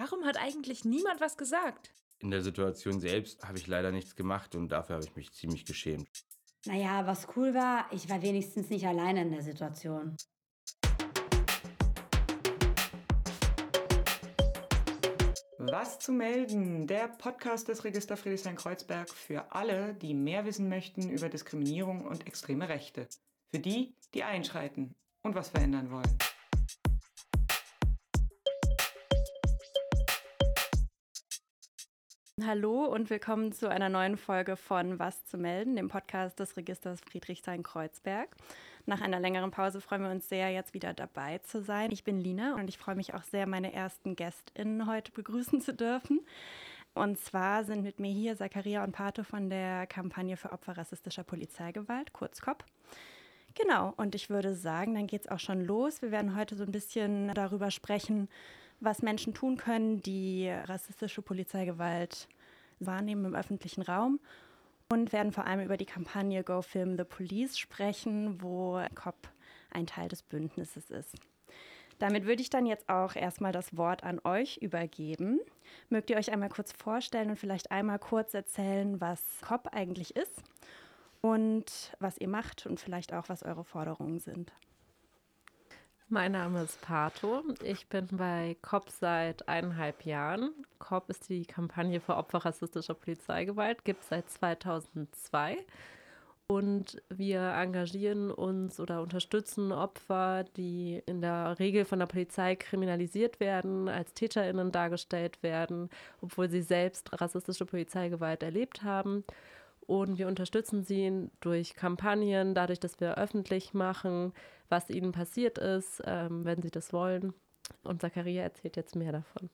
Warum hat eigentlich niemand was gesagt? In der Situation selbst habe ich leider nichts gemacht und dafür habe ich mich ziemlich geschämt. Naja, was cool war, ich war wenigstens nicht alleine in der Situation. Was zu melden? Der Podcast des Register Friedrichshain-Kreuzberg für alle, die mehr wissen möchten über Diskriminierung und extreme Rechte. Für die, die einschreiten und was verändern wollen. Hallo und willkommen zu einer neuen Folge von Was zu melden, dem Podcast des Registers Friedrichshain-Kreuzberg. Nach einer längeren Pause freuen wir uns sehr, jetzt wieder dabei zu sein. Ich bin Lina und ich freue mich auch sehr, meine ersten GästInnen heute begrüßen zu dürfen. Und zwar sind mit mir hier Zakaria und Pato von der Kampagne für Opfer rassistischer Polizeigewalt, kurz KOP. Genau, und ich würde sagen, dann geht es auch schon los. Wir werden heute so ein bisschen darüber sprechen, was Menschen tun können, die rassistische Polizeigewalt wahrnehmen im öffentlichen Raum und werden vor allem über die Kampagne Go Film the Police sprechen, wo COP ein Teil des Bündnisses ist. Damit würde ich dann jetzt auch erstmal das Wort an euch übergeben. Mögt ihr euch einmal kurz vorstellen und vielleicht einmal kurz erzählen, was COP eigentlich ist und was ihr macht und vielleicht auch, was eure Forderungen sind? Mein Name ist Pato. Ich bin bei COP seit eineinhalb Jahren. COP ist die Kampagne für Opfer rassistischer Polizeigewalt, gibt es seit 2002. Und wir engagieren uns oder unterstützen Opfer, die in der Regel von der Polizei kriminalisiert werden, als TäterInnen dargestellt werden, obwohl sie selbst rassistische Polizeigewalt erlebt haben. Und wir unterstützen sie durch Kampagnen, dadurch, dass wir öffentlich machen, was ihnen passiert ist, ähm, wenn sie das wollen. Und Zakaria erzählt jetzt mehr davon.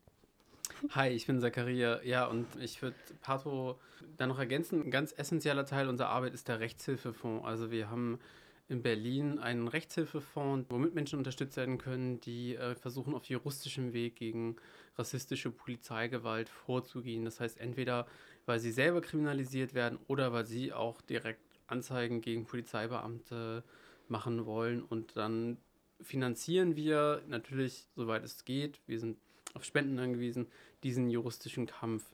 Hi, ich bin Zakaria. Ja, und ich würde Pato da noch ergänzen. Ein ganz essentieller Teil unserer Arbeit ist der Rechtshilfefonds. Also wir haben in Berlin einen Rechtshilfefonds, womit Menschen unterstützt werden können, die äh, versuchen, auf juristischem Weg gegen rassistische Polizeigewalt vorzugehen. Das heißt, entweder weil sie selber kriminalisiert werden oder weil sie auch direkt Anzeigen gegen Polizeibeamte machen wollen. Und dann finanzieren wir natürlich, soweit es geht, wir sind auf Spenden angewiesen, diesen juristischen Kampf.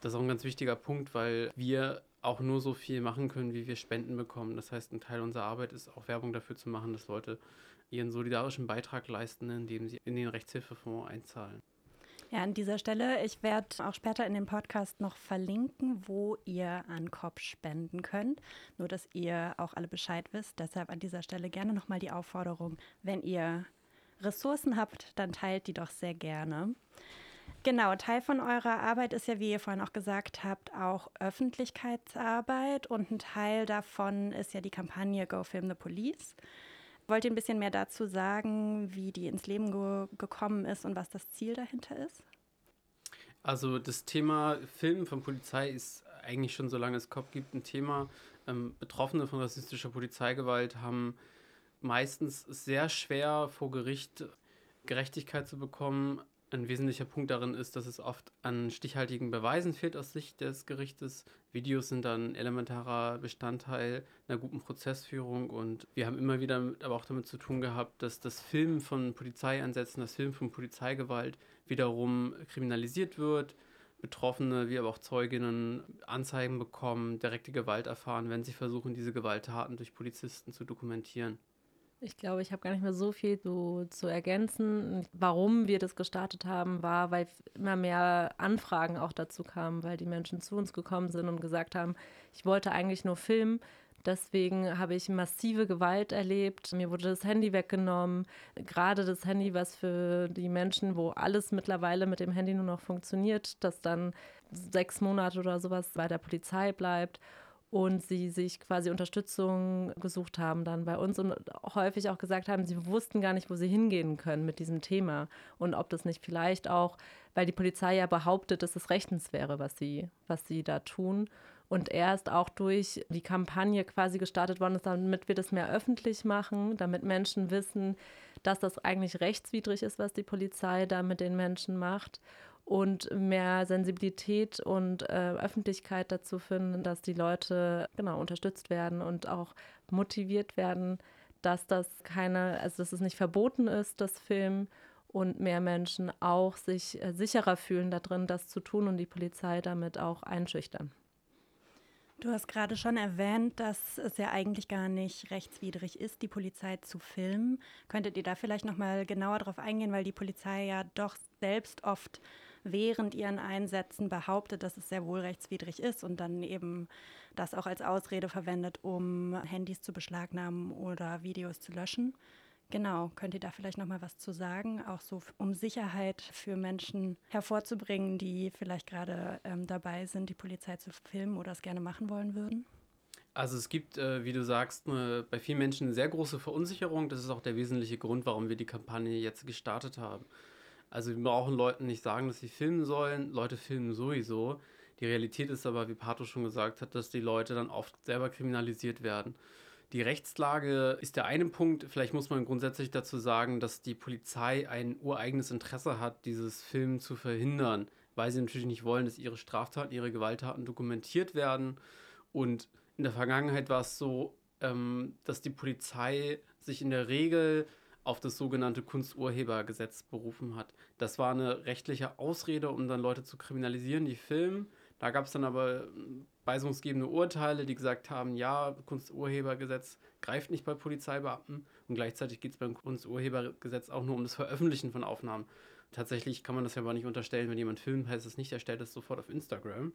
Das ist auch ein ganz wichtiger Punkt, weil wir auch nur so viel machen können, wie wir Spenden bekommen. Das heißt, ein Teil unserer Arbeit ist auch Werbung dafür zu machen, dass Leute ihren solidarischen Beitrag leisten, indem sie in den Rechtshilfefonds einzahlen. Ja, an dieser Stelle, ich werde auch später in dem Podcast noch verlinken, wo ihr an COP spenden könnt. Nur, dass ihr auch alle Bescheid wisst. Deshalb an dieser Stelle gerne nochmal die Aufforderung, wenn ihr Ressourcen habt, dann teilt die doch sehr gerne. Genau, Teil von eurer Arbeit ist ja, wie ihr vorhin auch gesagt habt, auch Öffentlichkeitsarbeit und ein Teil davon ist ja die Kampagne Go Film the Police. Wollt ihr ein bisschen mehr dazu sagen, wie die ins Leben ge gekommen ist und was das Ziel dahinter ist? Also das Thema Filmen von Polizei ist eigentlich schon, solange es COP gibt, ein Thema. Ähm, Betroffene von rassistischer Polizeigewalt haben meistens sehr schwer vor Gericht Gerechtigkeit zu bekommen, ein wesentlicher Punkt darin ist, dass es oft an stichhaltigen Beweisen fehlt aus Sicht des Gerichtes. Videos sind dann elementarer Bestandteil einer guten Prozessführung und wir haben immer wieder aber auch damit zu tun gehabt, dass das Filmen von Polizeieinsätzen, das Filmen von Polizeigewalt wiederum kriminalisiert wird. Betroffene wie aber auch Zeuginnen Anzeigen bekommen, direkte Gewalt erfahren, wenn sie versuchen, diese Gewalttaten durch Polizisten zu dokumentieren. Ich glaube, ich habe gar nicht mehr so viel zu, zu ergänzen. Warum wir das gestartet haben, war, weil immer mehr Anfragen auch dazu kamen, weil die Menschen zu uns gekommen sind und gesagt haben, ich wollte eigentlich nur filmen. Deswegen habe ich massive Gewalt erlebt. Mir wurde das Handy weggenommen. Gerade das Handy, was für die Menschen, wo alles mittlerweile mit dem Handy nur noch funktioniert, das dann sechs Monate oder sowas bei der Polizei bleibt und sie sich quasi Unterstützung gesucht haben dann bei uns und häufig auch gesagt haben, sie wussten gar nicht, wo sie hingehen können mit diesem Thema und ob das nicht vielleicht auch, weil die Polizei ja behauptet, dass es rechtens wäre, was sie, was sie da tun. Und erst auch durch die Kampagne quasi gestartet worden ist, damit wir das mehr öffentlich machen, damit Menschen wissen, dass das eigentlich rechtswidrig ist, was die Polizei da mit den Menschen macht und mehr Sensibilität und äh, Öffentlichkeit dazu finden, dass die Leute genau unterstützt werden und auch motiviert werden, dass das keine, also dass es nicht verboten ist, das Film und mehr Menschen auch sich äh, sicherer fühlen darin, das zu tun und die Polizei damit auch einschüchtern. Du hast gerade schon erwähnt, dass es ja eigentlich gar nicht rechtswidrig ist, die Polizei zu filmen. Könntet ihr da vielleicht noch mal genauer darauf eingehen, weil die Polizei ja doch selbst oft während ihren Einsätzen behauptet, dass es sehr wohl rechtswidrig ist und dann eben das auch als Ausrede verwendet, um Handys zu beschlagnahmen oder Videos zu löschen. Genau, könnt ihr da vielleicht noch mal was zu sagen, auch so um Sicherheit für Menschen hervorzubringen, die vielleicht gerade ähm, dabei sind, die Polizei zu filmen oder es gerne machen wollen würden? Also es gibt, äh, wie du sagst, eine, bei vielen Menschen sehr große Verunsicherung. Das ist auch der wesentliche Grund, warum wir die Kampagne jetzt gestartet haben. Also wir brauchen Leuten nicht sagen, dass sie filmen sollen. Leute filmen sowieso. Die Realität ist aber, wie Pato schon gesagt hat, dass die Leute dann oft selber kriminalisiert werden. Die Rechtslage ist der eine Punkt. Vielleicht muss man grundsätzlich dazu sagen, dass die Polizei ein ureigenes Interesse hat, dieses Filmen zu verhindern, weil sie natürlich nicht wollen, dass ihre Straftaten, ihre Gewalttaten dokumentiert werden. Und in der Vergangenheit war es so, ähm, dass die Polizei sich in der Regel auf das sogenannte Kunsturhebergesetz berufen hat. Das war eine rechtliche Ausrede, um dann Leute zu kriminalisieren, die filmen. Da gab es dann aber weisungsgebende Urteile, die gesagt haben, ja, Kunsturhebergesetz greift nicht bei Polizeibeamten und gleichzeitig geht es beim Kunsturhebergesetz auch nur um das Veröffentlichen von Aufnahmen. Tatsächlich kann man das ja aber nicht unterstellen, wenn jemand filmt, heißt es nicht, er stellt es sofort auf Instagram.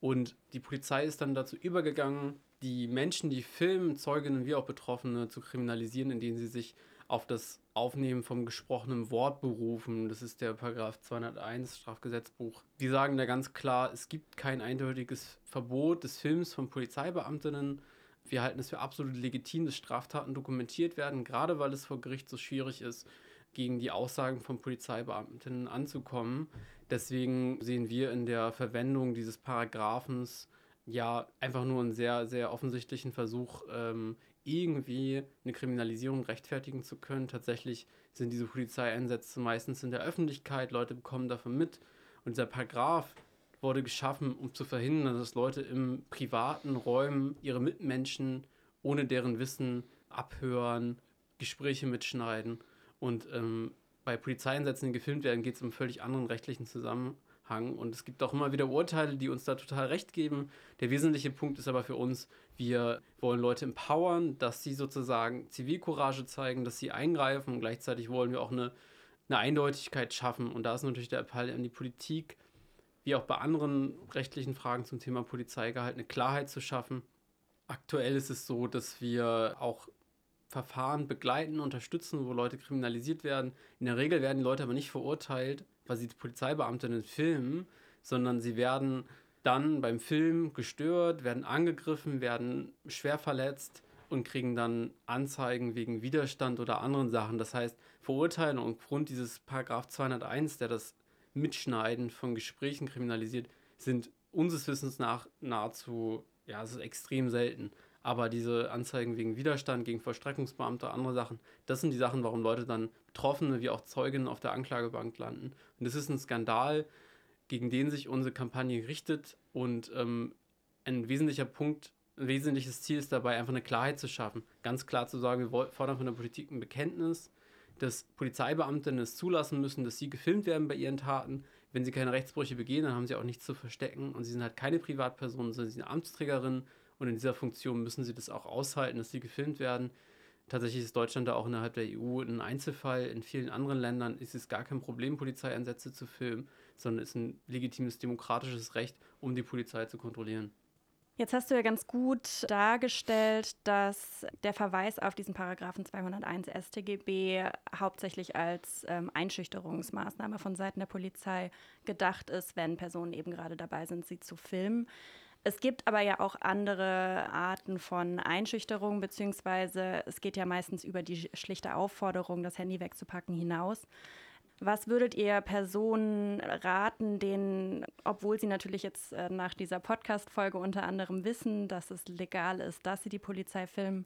Und die Polizei ist dann dazu übergegangen, die Menschen, die filmen, Zeuginnen wie auch Betroffene zu kriminalisieren, indem sie sich auf das Aufnehmen vom gesprochenen Wort berufen. Das ist der Paragraph 201 Strafgesetzbuch. Die sagen da ganz klar, es gibt kein eindeutiges Verbot des Films von Polizeibeamtinnen. Wir halten es für absolut legitim, dass Straftaten dokumentiert werden, gerade weil es vor Gericht so schwierig ist, gegen die Aussagen von Polizeibeamtinnen anzukommen. Deswegen sehen wir in der Verwendung dieses Paragraphens ja einfach nur einen sehr, sehr offensichtlichen Versuch, ähm, irgendwie eine Kriminalisierung rechtfertigen zu können. Tatsächlich sind diese Polizeieinsätze meistens in der Öffentlichkeit, Leute bekommen davon mit. Und dieser Paragraph wurde geschaffen, um zu verhindern, dass Leute im privaten Räumen ihre Mitmenschen ohne deren Wissen abhören, Gespräche mitschneiden. Und ähm, bei Polizeieinsätzen, die gefilmt werden, geht es um völlig anderen rechtlichen Zusammenhang. Und es gibt auch immer wieder Urteile, die uns da total recht geben. Der wesentliche Punkt ist aber für uns, wir wollen Leute empowern, dass sie sozusagen Zivilcourage zeigen, dass sie eingreifen und gleichzeitig wollen wir auch eine, eine Eindeutigkeit schaffen. Und da ist natürlich der Appell an die Politik, wie auch bei anderen rechtlichen Fragen zum Thema Polizeigehalt, eine Klarheit zu schaffen. Aktuell ist es so, dass wir auch Verfahren begleiten, unterstützen, wo Leute kriminalisiert werden. In der Regel werden die Leute aber nicht verurteilt, weil sie Polizeibeamtinnen filmen, sondern sie werden dann beim Film gestört, werden angegriffen, werden schwer verletzt und kriegen dann Anzeigen wegen Widerstand oder anderen Sachen. Das heißt, Verurteilung aufgrund dieses Paragraph 201, der das Mitschneiden von Gesprächen kriminalisiert, sind unseres Wissens nach nahezu, ja, es ist extrem selten. Aber diese Anzeigen wegen Widerstand gegen Vollstreckungsbeamte, andere Sachen, das sind die Sachen, warum Leute dann Betroffene wie auch Zeuginnen auf der Anklagebank landen. Und das ist ein Skandal, gegen den sich unsere Kampagne richtet. Und ähm, ein wesentlicher Punkt, ein wesentliches Ziel ist dabei, einfach eine Klarheit zu schaffen. Ganz klar zu sagen, wir fordern von der Politik ein Bekenntnis, dass Polizeibeamtinnen es zulassen müssen, dass sie gefilmt werden bei ihren Taten. Wenn sie keine Rechtsbrüche begehen, dann haben sie auch nichts zu verstecken. Und sie sind halt keine Privatpersonen, sondern sie sind Amtsträgerinnen. Und in dieser Funktion müssen sie das auch aushalten, dass sie gefilmt werden. Tatsächlich ist Deutschland da auch innerhalb der EU ein Einzelfall. In vielen anderen Ländern ist es gar kein Problem, Polizeieinsätze zu filmen sondern ist ein legitimes demokratisches Recht, um die Polizei zu kontrollieren. Jetzt hast du ja ganz gut dargestellt, dass der Verweis auf diesen Paragraphen 201 StGB hauptsächlich als ähm, Einschüchterungsmaßnahme von Seiten der Polizei gedacht ist, wenn Personen eben gerade dabei sind, sie zu filmen. Es gibt aber ja auch andere Arten von Einschüchterung, beziehungsweise es geht ja meistens über die schlichte Aufforderung, das Handy wegzupacken, hinaus. Was würdet ihr Personen raten, denen, obwohl sie natürlich jetzt äh, nach dieser Podcast-Folge unter anderem wissen, dass es legal ist, dass sie die Polizei filmen,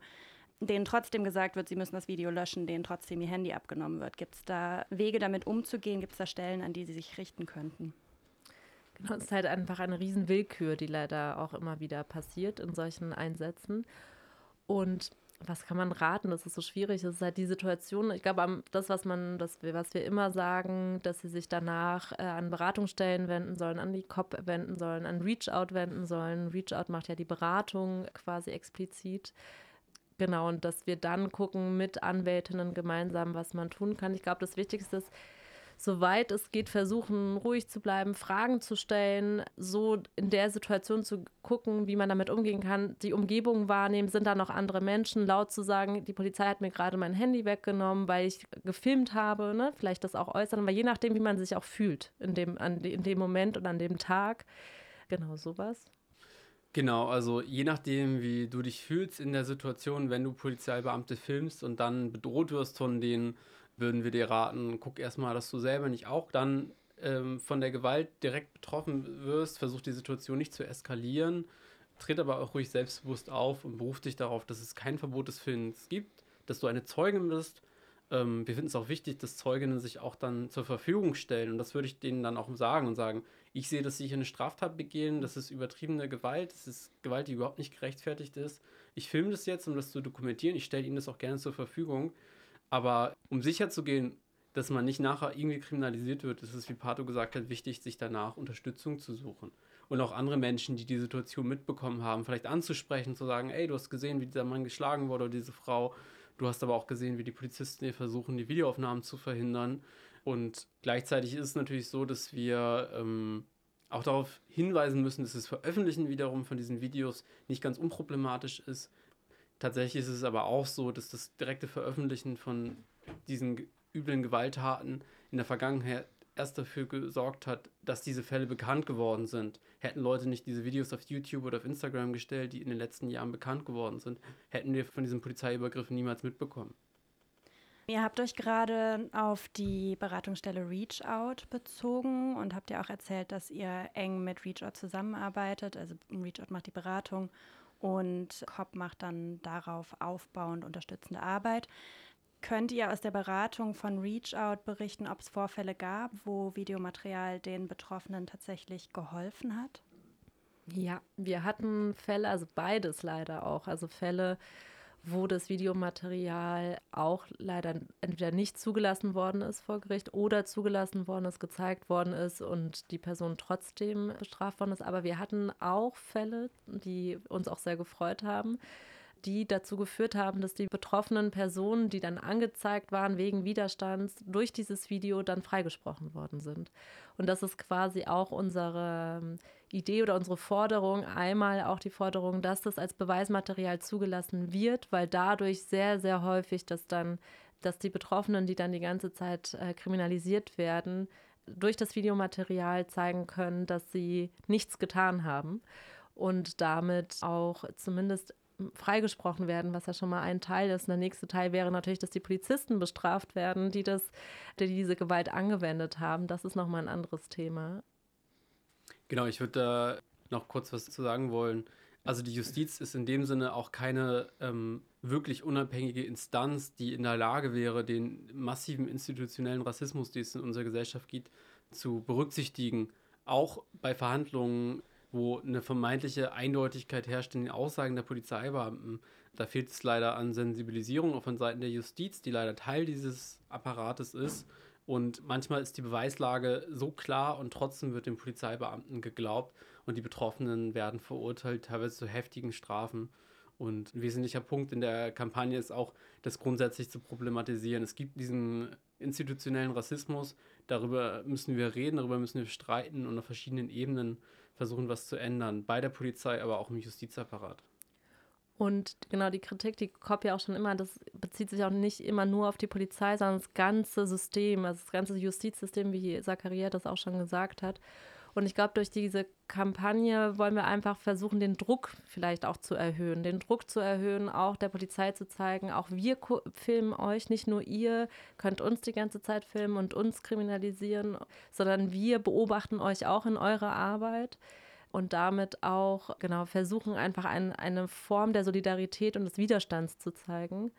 denen trotzdem gesagt wird, sie müssen das Video löschen, denen trotzdem ihr Handy abgenommen wird? Gibt es da Wege, damit umzugehen? Gibt es da Stellen, an die sie sich richten könnten? Es ist halt einfach eine Riesenwillkür, die leider auch immer wieder passiert in solchen Einsätzen. Und was kann man raten? Das ist so schwierig. Das ist halt die Situation. Ich glaube, das, was man, das, was wir immer sagen, dass sie sich danach äh, an Beratungsstellen wenden sollen, an die COP wenden sollen, an Reach-out wenden sollen. Reach-out macht ja die Beratung quasi explizit. Genau, und dass wir dann gucken mit Anwältinnen gemeinsam, was man tun kann. Ich glaube, das Wichtigste ist, soweit es geht, versuchen, ruhig zu bleiben, Fragen zu stellen, so in der Situation zu gucken, wie man damit umgehen kann, die Umgebung wahrnehmen, sind da noch andere Menschen, laut zu sagen, die Polizei hat mir gerade mein Handy weggenommen, weil ich gefilmt habe, ne? vielleicht das auch äußern, aber je nachdem, wie man sich auch fühlt in dem, an, in dem Moment und an dem Tag. Genau, sowas. Genau, also je nachdem, wie du dich fühlst in der Situation, wenn du Polizeibeamte filmst und dann bedroht wirst von denen, würden wir dir raten, guck erstmal, dass du selber nicht auch dann ähm, von der Gewalt direkt betroffen wirst, versuch die Situation nicht zu eskalieren, tritt aber auch ruhig selbstbewusst auf und beruf dich darauf, dass es kein Verbot des Films gibt, dass du eine Zeugin bist. Ähm, wir finden es auch wichtig, dass Zeuginnen sich auch dann zur Verfügung stellen und das würde ich denen dann auch sagen und sagen, ich sehe, dass sie hier eine Straftat begehen, das ist übertriebene Gewalt, das ist Gewalt, die überhaupt nicht gerechtfertigt ist. Ich filme das jetzt, um das zu dokumentieren, ich stelle ihnen das auch gerne zur Verfügung aber um sicher zu gehen, dass man nicht nachher irgendwie kriminalisiert wird, ist es, wie Pato gesagt hat, wichtig, sich danach Unterstützung zu suchen. Und auch andere Menschen, die die Situation mitbekommen haben, vielleicht anzusprechen, zu sagen, ey, du hast gesehen, wie dieser Mann geschlagen wurde oder diese Frau. Du hast aber auch gesehen, wie die Polizisten hier versuchen, die Videoaufnahmen zu verhindern. Und gleichzeitig ist es natürlich so, dass wir ähm, auch darauf hinweisen müssen, dass das Veröffentlichen wiederum von diesen Videos nicht ganz unproblematisch ist, Tatsächlich ist es aber auch so, dass das direkte Veröffentlichen von diesen üblen Gewalttaten in der Vergangenheit erst dafür gesorgt hat, dass diese Fälle bekannt geworden sind. Hätten Leute nicht diese Videos auf YouTube oder auf Instagram gestellt, die in den letzten Jahren bekannt geworden sind, hätten wir von diesen Polizeiübergriffen niemals mitbekommen. Ihr habt euch gerade auf die Beratungsstelle ReachOut bezogen und habt ja auch erzählt, dass ihr eng mit ReachOut zusammenarbeitet. Also ReachOut macht die Beratung und COP macht dann darauf aufbauend unterstützende Arbeit. Könnt ihr aus der Beratung von ReachOut berichten, ob es Vorfälle gab, wo Videomaterial den Betroffenen tatsächlich geholfen hat? Ja, wir hatten Fälle, also beides leider auch. Also Fälle, wo das Videomaterial auch leider entweder nicht zugelassen worden ist vor Gericht oder zugelassen worden ist, gezeigt worden ist und die Person trotzdem bestraft worden ist. Aber wir hatten auch Fälle, die uns auch sehr gefreut haben, die dazu geführt haben, dass die betroffenen Personen, die dann angezeigt waren wegen Widerstands, durch dieses Video dann freigesprochen worden sind. Und das ist quasi auch unsere ähm, Idee oder unsere Forderung. Einmal auch die Forderung, dass das als Beweismaterial zugelassen wird, weil dadurch sehr, sehr häufig das dann, dass die Betroffenen, die dann die ganze Zeit äh, kriminalisiert werden, durch das Videomaterial zeigen können, dass sie nichts getan haben und damit auch zumindest freigesprochen werden, was ja schon mal ein Teil ist. Und der nächste Teil wäre natürlich, dass die Polizisten bestraft werden, die, das, die diese Gewalt angewendet haben. Das ist nochmal ein anderes Thema. Genau, ich würde da noch kurz was zu sagen wollen. Also die Justiz ist in dem Sinne auch keine ähm, wirklich unabhängige Instanz, die in der Lage wäre, den massiven institutionellen Rassismus, den es in unserer Gesellschaft gibt, zu berücksichtigen. Auch bei Verhandlungen wo eine vermeintliche Eindeutigkeit herrscht in den Aussagen der Polizeibeamten. Da fehlt es leider an Sensibilisierung auch von Seiten der Justiz, die leider Teil dieses Apparates ist. Und manchmal ist die Beweislage so klar und trotzdem wird den Polizeibeamten geglaubt und die Betroffenen werden verurteilt, teilweise zu heftigen Strafen. Und ein wesentlicher Punkt in der Kampagne ist auch, das grundsätzlich zu problematisieren. Es gibt diesen institutionellen Rassismus, darüber müssen wir reden, darüber müssen wir streiten und auf verschiedenen Ebenen versuchen, was zu ändern. Bei der Polizei, aber auch im Justizapparat. Und genau die Kritik, die kommt ja auch schon immer, das bezieht sich auch nicht immer nur auf die Polizei, sondern das ganze System, also das ganze Justizsystem, wie Zakaria das auch schon gesagt hat. Und ich glaube, durch diese Kampagne wollen wir einfach versuchen, den Druck vielleicht auch zu erhöhen. Den Druck zu erhöhen, auch der Polizei zu zeigen, auch wir filmen euch, nicht nur ihr könnt uns die ganze Zeit filmen und uns kriminalisieren, sondern wir beobachten euch auch in eurer Arbeit und damit auch genau versuchen, einfach ein, eine Form der Solidarität und des Widerstands zu zeigen.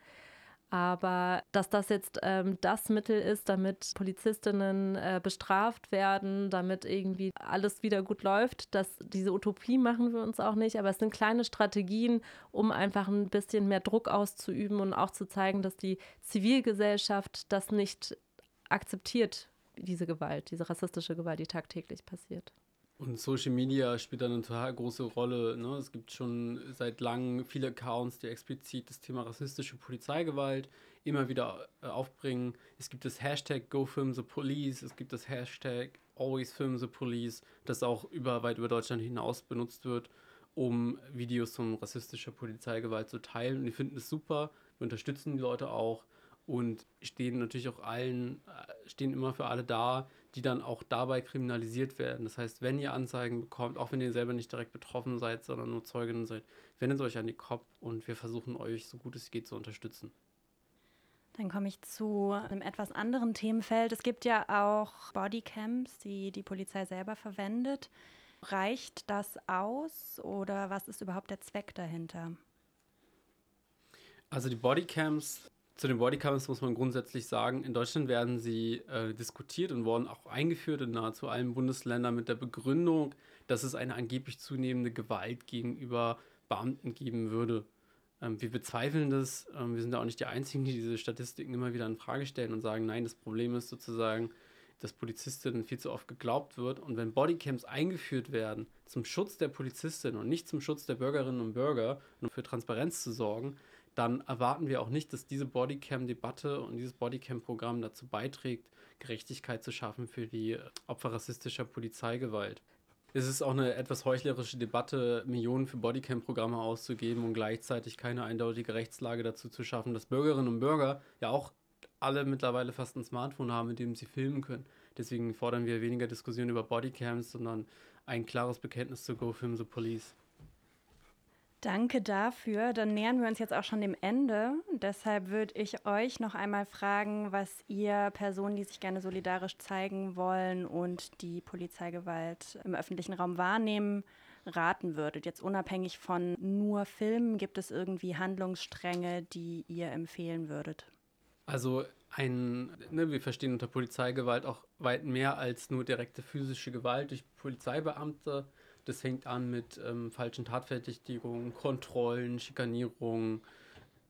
Aber dass das jetzt ähm, das Mittel ist, damit Polizistinnen äh, bestraft werden, damit irgendwie alles wieder gut läuft, dass diese Utopie machen wir uns auch nicht. Aber es sind kleine Strategien, um einfach ein bisschen mehr Druck auszuüben und auch zu zeigen, dass die Zivilgesellschaft das nicht akzeptiert, diese Gewalt, diese rassistische Gewalt, die tagtäglich passiert. Und Social Media spielt da eine total große Rolle. Ne? Es gibt schon seit langem viele Accounts, die explizit das Thema rassistische Polizeigewalt immer wieder äh, aufbringen. Es gibt das Hashtag GoFilmThePolice, es gibt das Hashtag AlwaysFilmThePolice, das auch über, weit über Deutschland hinaus benutzt wird, um Videos von rassistischer Polizeigewalt zu teilen. Und die finden es super, wir unterstützen die Leute auch und stehen natürlich auch allen, äh, stehen immer für alle da, die dann auch dabei kriminalisiert werden. Das heißt, wenn ihr Anzeigen bekommt, auch wenn ihr selber nicht direkt betroffen seid, sondern nur Zeuginnen seid, wendet euch an die COP und wir versuchen euch so gut es geht zu unterstützen. Dann komme ich zu einem etwas anderen Themenfeld. Es gibt ja auch Bodycams, die die Polizei selber verwendet. Reicht das aus oder was ist überhaupt der Zweck dahinter? Also die Bodycams zu den Bodycams muss man grundsätzlich sagen, in Deutschland werden sie äh, diskutiert und wurden auch eingeführt in nahezu allen Bundesländern mit der Begründung, dass es eine angeblich zunehmende Gewalt gegenüber Beamten geben würde. Ähm, wir bezweifeln das. Ähm, wir sind da auch nicht die Einzigen, die diese Statistiken immer wieder in Frage stellen und sagen, nein, das Problem ist sozusagen, dass Polizistinnen viel zu oft geglaubt wird. Und wenn Bodycams eingeführt werden zum Schutz der Polizistinnen und nicht zum Schutz der Bürgerinnen und Bürger um für Transparenz zu sorgen, dann erwarten wir auch nicht, dass diese Bodycam-Debatte und dieses Bodycam-Programm dazu beiträgt, Gerechtigkeit zu schaffen für die Opfer rassistischer Polizeigewalt. Es ist auch eine etwas heuchlerische Debatte, Millionen für Bodycam-Programme auszugeben und gleichzeitig keine eindeutige Rechtslage dazu zu schaffen, dass Bürgerinnen und Bürger ja auch alle mittlerweile fast ein Smartphone haben, mit dem sie filmen können. Deswegen fordern wir weniger Diskussionen über Bodycams, sondern ein klares Bekenntnis zu Go Film the Police. Danke dafür. Dann nähern wir uns jetzt auch schon dem Ende. Deshalb würde ich euch noch einmal fragen, was ihr Personen, die sich gerne solidarisch zeigen wollen und die Polizeigewalt im öffentlichen Raum wahrnehmen, raten würdet. Jetzt unabhängig von nur Filmen, gibt es irgendwie Handlungsstränge, die ihr empfehlen würdet? Also ein, ne, wir verstehen unter Polizeigewalt auch weit mehr als nur direkte physische Gewalt durch Polizeibeamte das fängt an mit ähm, falschen Tatverdächtigungen, Kontrollen, Schikanierungen.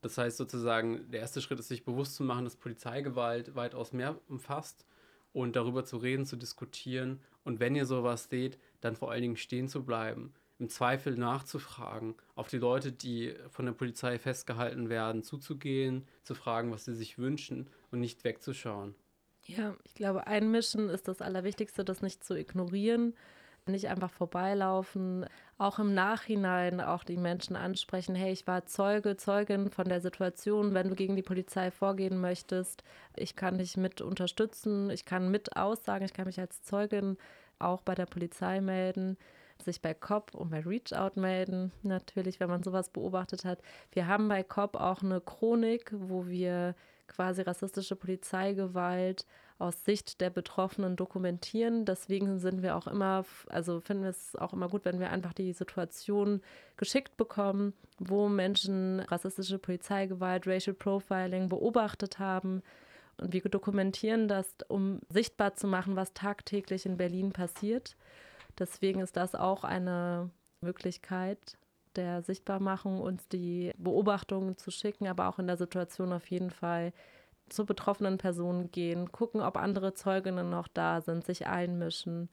Das heißt sozusagen, der erste Schritt ist, sich bewusst zu machen, dass Polizeigewalt weitaus mehr umfasst und darüber zu reden, zu diskutieren. Und wenn ihr sowas seht, dann vor allen Dingen stehen zu bleiben, im Zweifel nachzufragen, auf die Leute, die von der Polizei festgehalten werden, zuzugehen, zu fragen, was sie sich wünschen und nicht wegzuschauen. Ja, ich glaube, einmischen ist das Allerwichtigste, das nicht zu ignorieren nicht einfach vorbeilaufen, auch im Nachhinein auch die Menschen ansprechen, hey, ich war Zeuge, Zeugin von der Situation, wenn du gegen die Polizei vorgehen möchtest, ich kann dich mit unterstützen, ich kann mit aussagen, ich kann mich als Zeugin auch bei der Polizei melden sich bei COP und bei Reachout melden, natürlich, wenn man sowas beobachtet hat. Wir haben bei COP auch eine Chronik, wo wir quasi rassistische Polizeigewalt aus Sicht der Betroffenen dokumentieren. Deswegen sind wir auch immer, also finden wir es auch immer gut, wenn wir einfach die Situation geschickt bekommen, wo Menschen rassistische Polizeigewalt, Racial Profiling beobachtet haben. Und wir dokumentieren das, um sichtbar zu machen, was tagtäglich in Berlin passiert. Deswegen ist das auch eine Möglichkeit der Sichtbarmachung, uns die Beobachtungen zu schicken, aber auch in der Situation auf jeden Fall zu betroffenen Personen gehen, gucken, ob andere Zeuginnen noch da sind, sich einmischen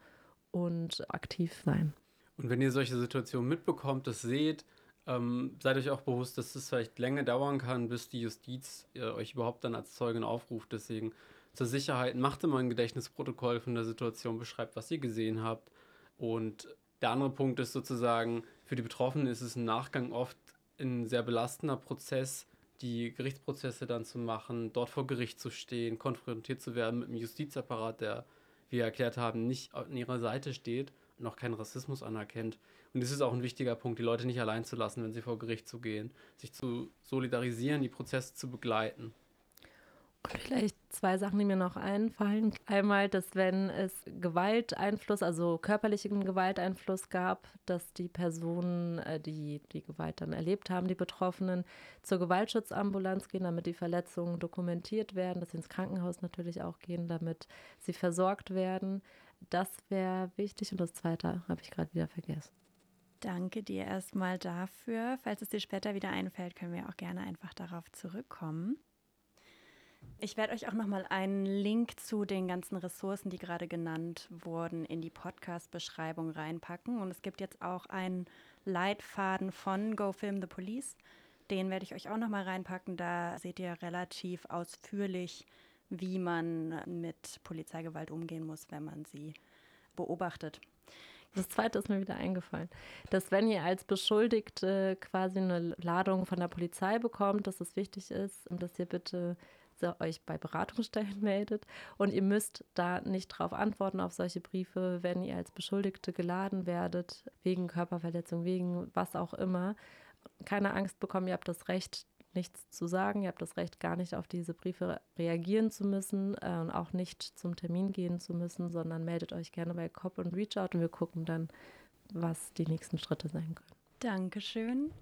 und aktiv sein. Und wenn ihr solche Situationen mitbekommt, das seht, ähm, seid euch auch bewusst, dass es vielleicht länger dauern kann, bis die Justiz äh, euch überhaupt dann als Zeugin aufruft. Deswegen zur Sicherheit macht immer ein Gedächtnisprotokoll von der Situation, beschreibt, was ihr gesehen habt. Und der andere Punkt ist sozusagen, für die Betroffenen ist es im Nachgang oft ein sehr belastender Prozess, die Gerichtsprozesse dann zu machen, dort vor Gericht zu stehen, konfrontiert zu werden mit einem Justizapparat, der, wie wir erklärt haben, nicht an ihrer Seite steht und auch keinen Rassismus anerkennt. Und es ist auch ein wichtiger Punkt, die Leute nicht allein zu lassen, wenn sie vor Gericht zu gehen, sich zu solidarisieren, die Prozesse zu begleiten. Vielleicht zwei Sachen, die mir noch einfallen. Einmal, dass wenn es Gewalteinfluss, also körperlichen Gewalteinfluss gab, dass die Personen, äh, die die Gewalt dann erlebt haben, die Betroffenen, zur Gewaltschutzambulanz gehen, damit die Verletzungen dokumentiert werden, dass sie ins Krankenhaus natürlich auch gehen, damit sie versorgt werden. Das wäre wichtig. Und das Zweite habe ich gerade wieder vergessen. Danke dir erstmal dafür. Falls es dir später wieder einfällt, können wir auch gerne einfach darauf zurückkommen. Ich werde euch auch nochmal einen Link zu den ganzen Ressourcen, die gerade genannt wurden, in die Podcast-Beschreibung reinpacken. Und es gibt jetzt auch einen Leitfaden von Go Film the Police. Den werde ich euch auch nochmal reinpacken. Da seht ihr relativ ausführlich, wie man mit Polizeigewalt umgehen muss, wenn man sie beobachtet. Das zweite ist mir wieder eingefallen, dass wenn ihr als Beschuldigte quasi eine Ladung von der Polizei bekommt, dass es wichtig ist, dass ihr bitte euch bei Beratungsstellen meldet und ihr müsst da nicht drauf antworten auf solche Briefe, wenn ihr als Beschuldigte geladen werdet, wegen Körperverletzung, wegen was auch immer. Keine Angst bekommen, ihr habt das Recht, nichts zu sagen. Ihr habt das Recht, gar nicht auf diese Briefe reagieren zu müssen äh, und auch nicht zum Termin gehen zu müssen, sondern meldet euch gerne bei COP und Reach Out und wir gucken dann, was die nächsten Schritte sein können. Dankeschön.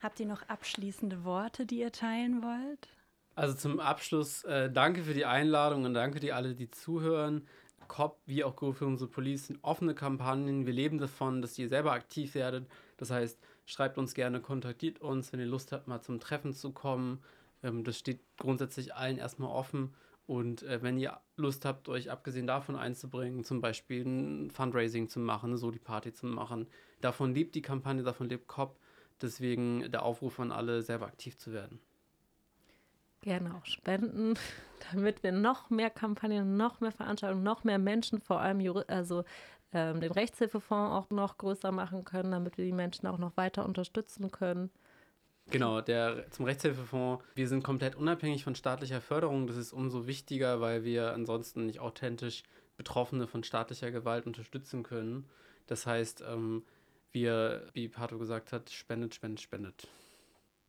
Habt ihr noch abschließende Worte, die ihr teilen wollt? Also zum Abschluss, äh, danke für die Einladung und danke dir alle, die zuhören. COP wie auch Go for the Police sind offene Kampagnen. Wir leben davon, dass ihr selber aktiv werdet. Das heißt, Schreibt uns gerne, kontaktiert uns, wenn ihr Lust habt, mal zum Treffen zu kommen. Ähm, das steht grundsätzlich allen erstmal offen. Und äh, wenn ihr Lust habt, euch abgesehen davon einzubringen, zum Beispiel ein Fundraising zu machen, eine Soli-Party zu machen, davon lebt die Kampagne, davon lebt COP. Deswegen der Aufruf an alle, selber aktiv zu werden. Gerne auch spenden, damit wir noch mehr Kampagnen, noch mehr Veranstaltungen, noch mehr Menschen, vor allem also ähm, den Rechtshilfefonds auch noch größer machen können, damit wir die Menschen auch noch weiter unterstützen können. Genau, der, zum Rechtshilfefonds. Wir sind komplett unabhängig von staatlicher Förderung. Das ist umso wichtiger, weil wir ansonsten nicht authentisch Betroffene von staatlicher Gewalt unterstützen können. Das heißt, ähm, wir, wie Pato gesagt hat, spendet, spendet, spendet.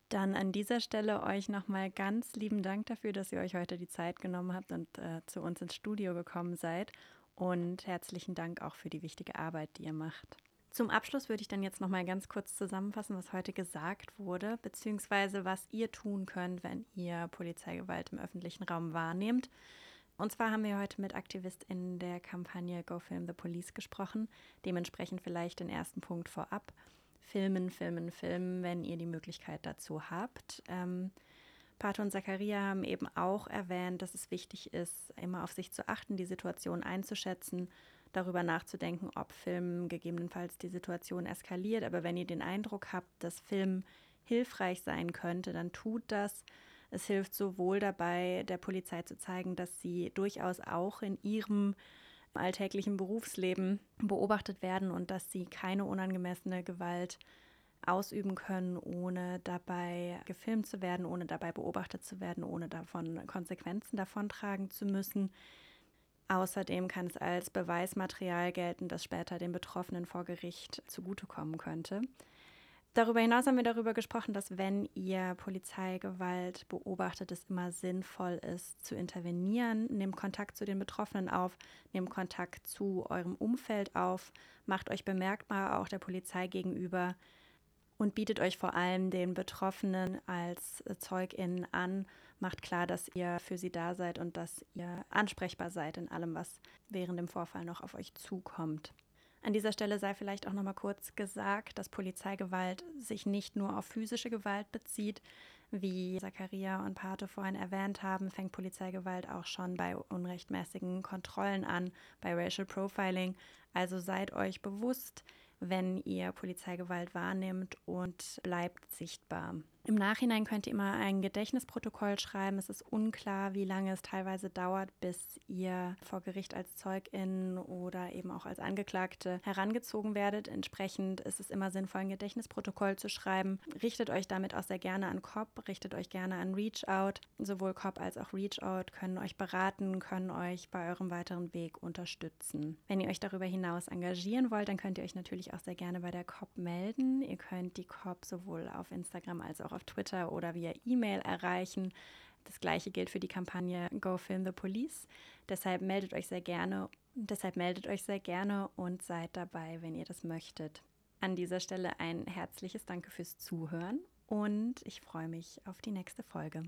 Dann an dieser Stelle euch nochmal ganz lieben Dank dafür, dass ihr euch heute die Zeit genommen habt und äh, zu uns ins Studio gekommen seid. Und herzlichen Dank auch für die wichtige Arbeit, die ihr macht. Zum Abschluss würde ich dann jetzt noch mal ganz kurz zusammenfassen, was heute gesagt wurde, beziehungsweise was ihr tun könnt, wenn ihr Polizeigewalt im öffentlichen Raum wahrnehmt. Und zwar haben wir heute mit AktivistInnen der Kampagne Go Film the Police gesprochen. Dementsprechend vielleicht den ersten Punkt vorab. Filmen, filmen, filmen, wenn ihr die Möglichkeit dazu habt. Ähm, Pato und Zakaria haben eben auch erwähnt, dass es wichtig ist, immer auf sich zu achten, die Situation einzuschätzen, darüber nachzudenken, ob Film gegebenenfalls die Situation eskaliert. Aber wenn ihr den Eindruck habt, dass Film hilfreich sein könnte, dann tut das. Es hilft sowohl dabei, der Polizei zu zeigen, dass sie durchaus auch in ihrem alltäglichen Berufsleben beobachtet werden und dass sie keine unangemessene Gewalt ausüben können, ohne dabei gefilmt zu werden, ohne dabei beobachtet zu werden, ohne davon Konsequenzen davontragen zu müssen. Außerdem kann es als Beweismaterial gelten, das später den Betroffenen vor Gericht zugutekommen könnte. Darüber hinaus haben wir darüber gesprochen, dass wenn ihr Polizeigewalt beobachtet, es immer sinnvoll ist, zu intervenieren. Nehmt Kontakt zu den Betroffenen auf, nehmt Kontakt zu eurem Umfeld auf, macht euch bemerkbar auch der Polizei gegenüber und bietet euch vor allem den Betroffenen als ZeugInnen an, macht klar, dass ihr für sie da seid und dass ihr ansprechbar seid in allem, was während dem Vorfall noch auf euch zukommt. An dieser Stelle sei vielleicht auch noch mal kurz gesagt, dass Polizeigewalt sich nicht nur auf physische Gewalt bezieht. Wie Zakaria und Pate vorhin erwähnt haben, fängt Polizeigewalt auch schon bei unrechtmäßigen Kontrollen an, bei Racial Profiling. Also seid euch bewusst, wenn ihr Polizeigewalt wahrnimmt und bleibt sichtbar. Im Nachhinein könnt ihr immer ein Gedächtnisprotokoll schreiben. Es ist unklar, wie lange es teilweise dauert, bis ihr vor Gericht als Zeugin oder eben auch als Angeklagte herangezogen werdet. Entsprechend ist es immer sinnvoll, ein Gedächtnisprotokoll zu schreiben. Richtet euch damit auch sehr gerne an COP, richtet euch gerne an Reach Out. Sowohl COP als auch Reach Out können euch beraten, können euch bei eurem weiteren Weg unterstützen. Wenn ihr euch darüber hinaus engagieren wollt, dann könnt ihr euch natürlich auch sehr gerne bei der COP melden. Ihr könnt die COP sowohl auf Instagram als auch auf Twitter oder via E-Mail erreichen. Das gleiche gilt für die Kampagne Go Film the Police. Deshalb meldet euch sehr gerne, deshalb meldet euch sehr gerne und seid dabei, wenn ihr das möchtet. An dieser Stelle ein herzliches Danke fürs Zuhören und ich freue mich auf die nächste Folge.